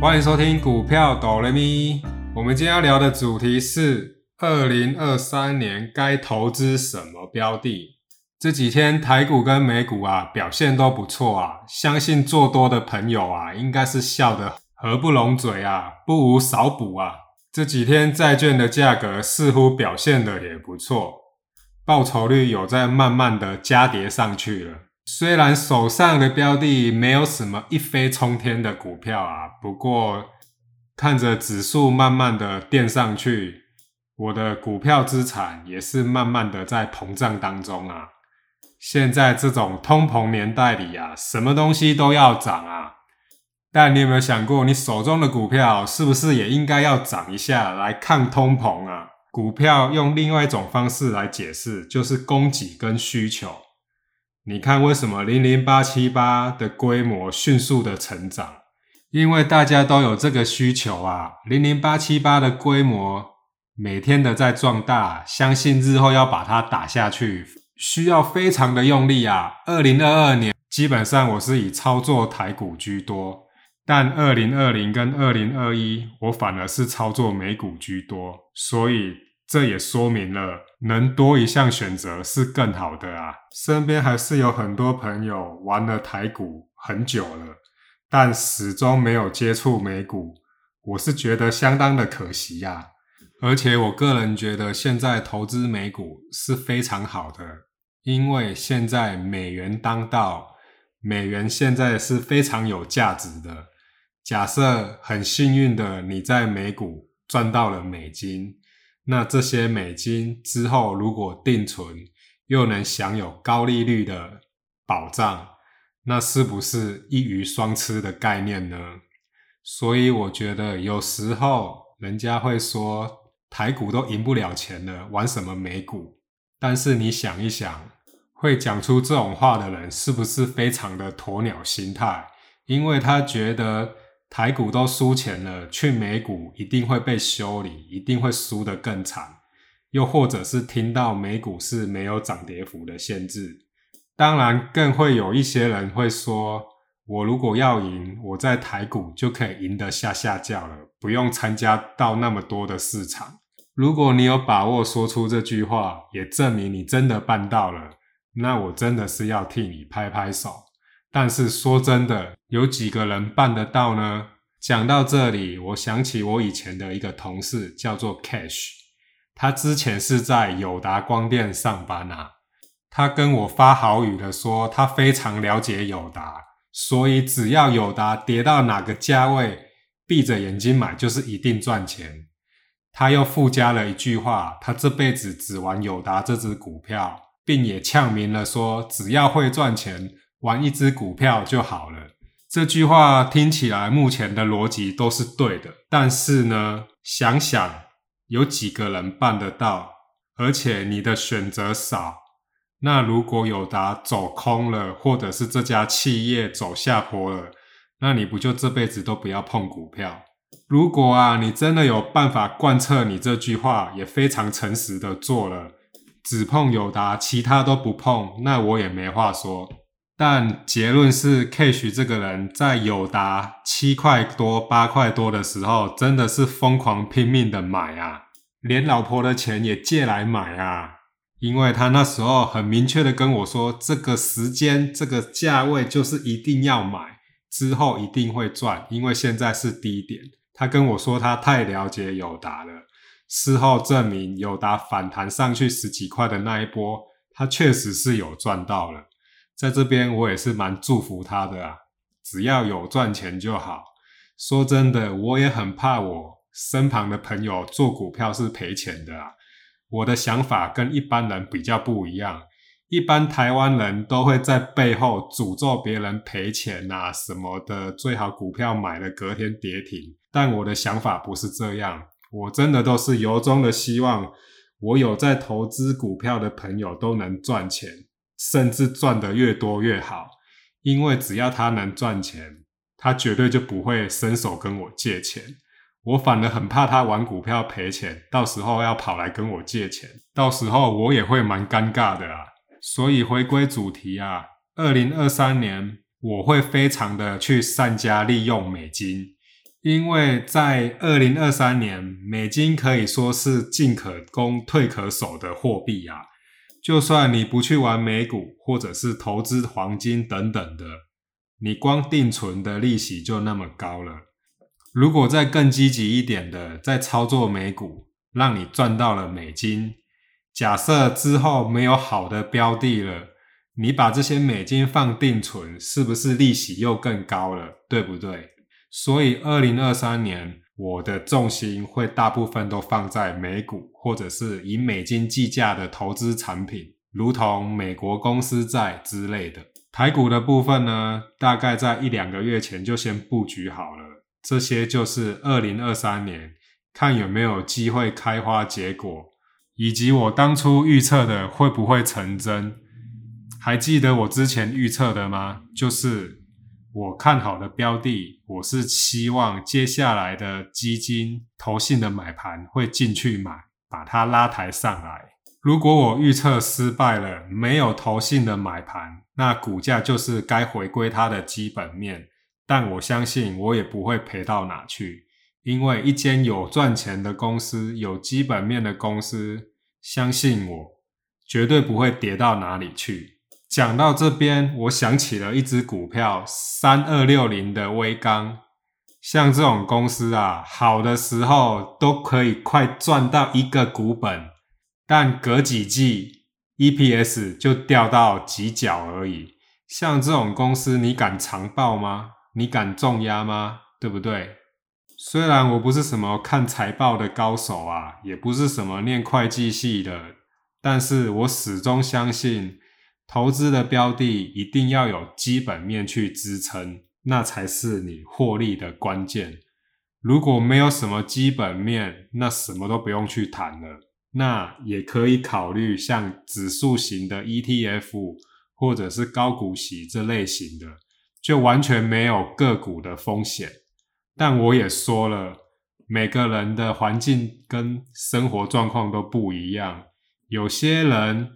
欢迎收听股票哆来咪。我们今天要聊的主题是二零二三年该投资什么标的。这几天台股跟美股啊表现都不错啊，相信做多的朋友啊应该是笑得合不拢嘴啊，不无少补啊。这几天债券的价格似乎表现的也不错，报酬率有在慢慢的加叠上去了。虽然手上的标的没有什么一飞冲天的股票啊，不过看着指数慢慢的垫上去，我的股票资产也是慢慢的在膨胀当中啊。现在这种通膨年代里啊，什么东西都要涨啊。但你有没有想过，你手中的股票是不是也应该要涨一下来抗通膨啊？股票用另外一种方式来解释，就是供给跟需求。你看，为什么零零八七八的规模迅速的成长？因为大家都有这个需求啊。零零八七八的规模每天的在壮大，相信日后要把它打下去，需要非常的用力啊。二零二二年基本上我是以操作台股居多，但二零二零跟二零二一我反而是操作美股居多，所以这也说明了。能多一项选择是更好的啊！身边还是有很多朋友玩了台股很久了，但始终没有接触美股，我是觉得相当的可惜呀。而且我个人觉得现在投资美股是非常好的，因为现在美元当道，美元现在是非常有价值的。假设很幸运的你在美股赚到了美金。那这些美金之后如果定存，又能享有高利率的保障，那是不是一鱼双吃的概念呢？所以我觉得有时候人家会说台股都赢不了钱了，玩什么美股？但是你想一想，会讲出这种话的人是不是非常的鸵鸟心态？因为他觉得。台股都输钱了，去美股一定会被修理，一定会输得更惨。又或者是听到美股是没有涨跌幅的限制，当然更会有一些人会说：我如果要赢，我在台股就可以赢得下下叫了，不用参加到那么多的市场。如果你有把握说出这句话，也证明你真的办到了，那我真的是要替你拍拍手。但是说真的，有几个人办得到呢？讲到这里，我想起我以前的一个同事，叫做 Cash，他之前是在友达光电上班啊。他跟我发好语的说，他非常了解友达，所以只要友达跌到哪个价位，闭着眼睛买就是一定赚钱。他又附加了一句话，他这辈子只玩友达这只股票，并也呛明了说，只要会赚钱。玩一只股票就好了，这句话听起来目前的逻辑都是对的。但是呢，想想有几个人办得到，而且你的选择少，那如果有达走空了，或者是这家企业走下坡了，那你不就这辈子都不要碰股票？如果啊，你真的有办法贯彻你这句话，也非常诚实的做了，只碰友达，其他都不碰，那我也没话说。但结论是，Cash 这个人在友达七块多、八块多的时候，真的是疯狂拼命的买啊，连老婆的钱也借来买啊。因为他那时候很明确的跟我说，这个时间、这个价位就是一定要买，之后一定会赚，因为现在是低点。他跟我说他太了解友达了，事后证明友达反弹上去十几块的那一波，他确实是有赚到了。在这边，我也是蛮祝福他的啊，只要有赚钱就好。说真的，我也很怕我身旁的朋友做股票是赔钱的啊。我的想法跟一般人比较不一样，一般台湾人都会在背后诅咒别人赔钱啊什么的，最好股票买了隔天跌停。但我的想法不是这样，我真的都是由衷的希望，我有在投资股票的朋友都能赚钱。甚至赚得越多越好，因为只要他能赚钱，他绝对就不会伸手跟我借钱。我反而很怕他玩股票赔钱，到时候要跑来跟我借钱，到时候我也会蛮尴尬的啊。所以回归主题啊，二零二三年我会非常的去善加利用美金，因为在二零二三年，美金可以说是进可攻、退可守的货币啊。就算你不去玩美股，或者是投资黄金等等的，你光定存的利息就那么高了。如果再更积极一点的，在操作美股，让你赚到了美金。假设之后没有好的标的了，你把这些美金放定存，是不是利息又更高了？对不对？所以二零二三年，我的重心会大部分都放在美股，或者是以美金计价的投资产品，如同美国公司债之类的。台股的部分呢，大概在一两个月前就先布局好了。这些就是二零二三年看有没有机会开花结果，以及我当初预测的会不会成真？还记得我之前预测的吗？就是我看好的标的，我是希望接下来的基金投信的买盘会进去买，把它拉抬上来。如果我预测失败了，没有投信的买盘，那股价就是该回归它的基本面。但我相信我也不会赔到哪去，因为一间有赚钱的公司、有基本面的公司，相信我，绝对不会跌到哪里去。讲到这边，我想起了一只股票，三二六零的微钢，像这种公司啊，好的时候都可以快赚到一个股本，但隔几季 EPS 就掉到几角而已。像这种公司，你敢长报吗？你敢重压吗？对不对？虽然我不是什么看财报的高手啊，也不是什么念会计系的，但是我始终相信，投资的标的一定要有基本面去支撑，那才是你获利的关键。如果没有什么基本面，那什么都不用去谈了。那也可以考虑像指数型的 ETF，或者是高股息这类型的。就完全没有个股的风险，但我也说了，每个人的环境跟生活状况都不一样。有些人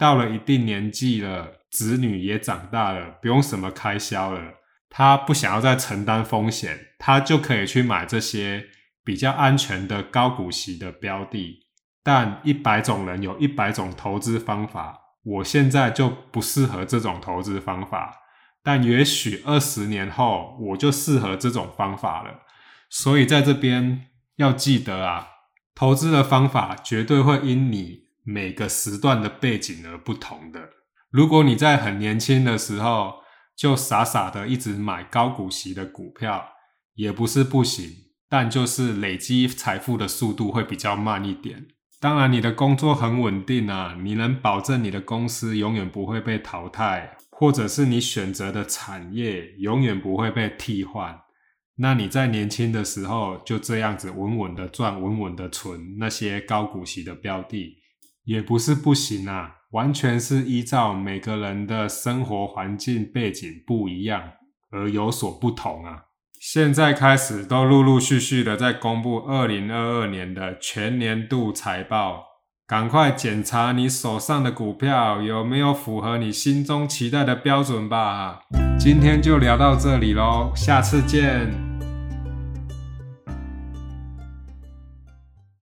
到了一定年纪了，子女也长大了，不用什么开销了，他不想要再承担风险，他就可以去买这些比较安全的高股息的标的。但一百种人有一百种投资方法，我现在就不适合这种投资方法。但也许二十年后我就适合这种方法了，所以在这边要记得啊，投资的方法绝对会因你每个时段的背景而不同的。如果你在很年轻的时候就傻傻的一直买高股息的股票，也不是不行，但就是累积财富的速度会比较慢一点。当然，你的工作很稳定啊，你能保证你的公司永远不会被淘汰。或者是你选择的产业永远不会被替换，那你在年轻的时候就这样子稳稳的赚、稳稳的存那些高股息的标的，也不是不行啊，完全是依照每个人的生活环境背景不一样而有所不同啊。现在开始都陆陆续续的在公布二零二二年的全年度财报。赶快检查你手上的股票有没有符合你心中期待的标准吧。今天就聊到这里喽，下次见。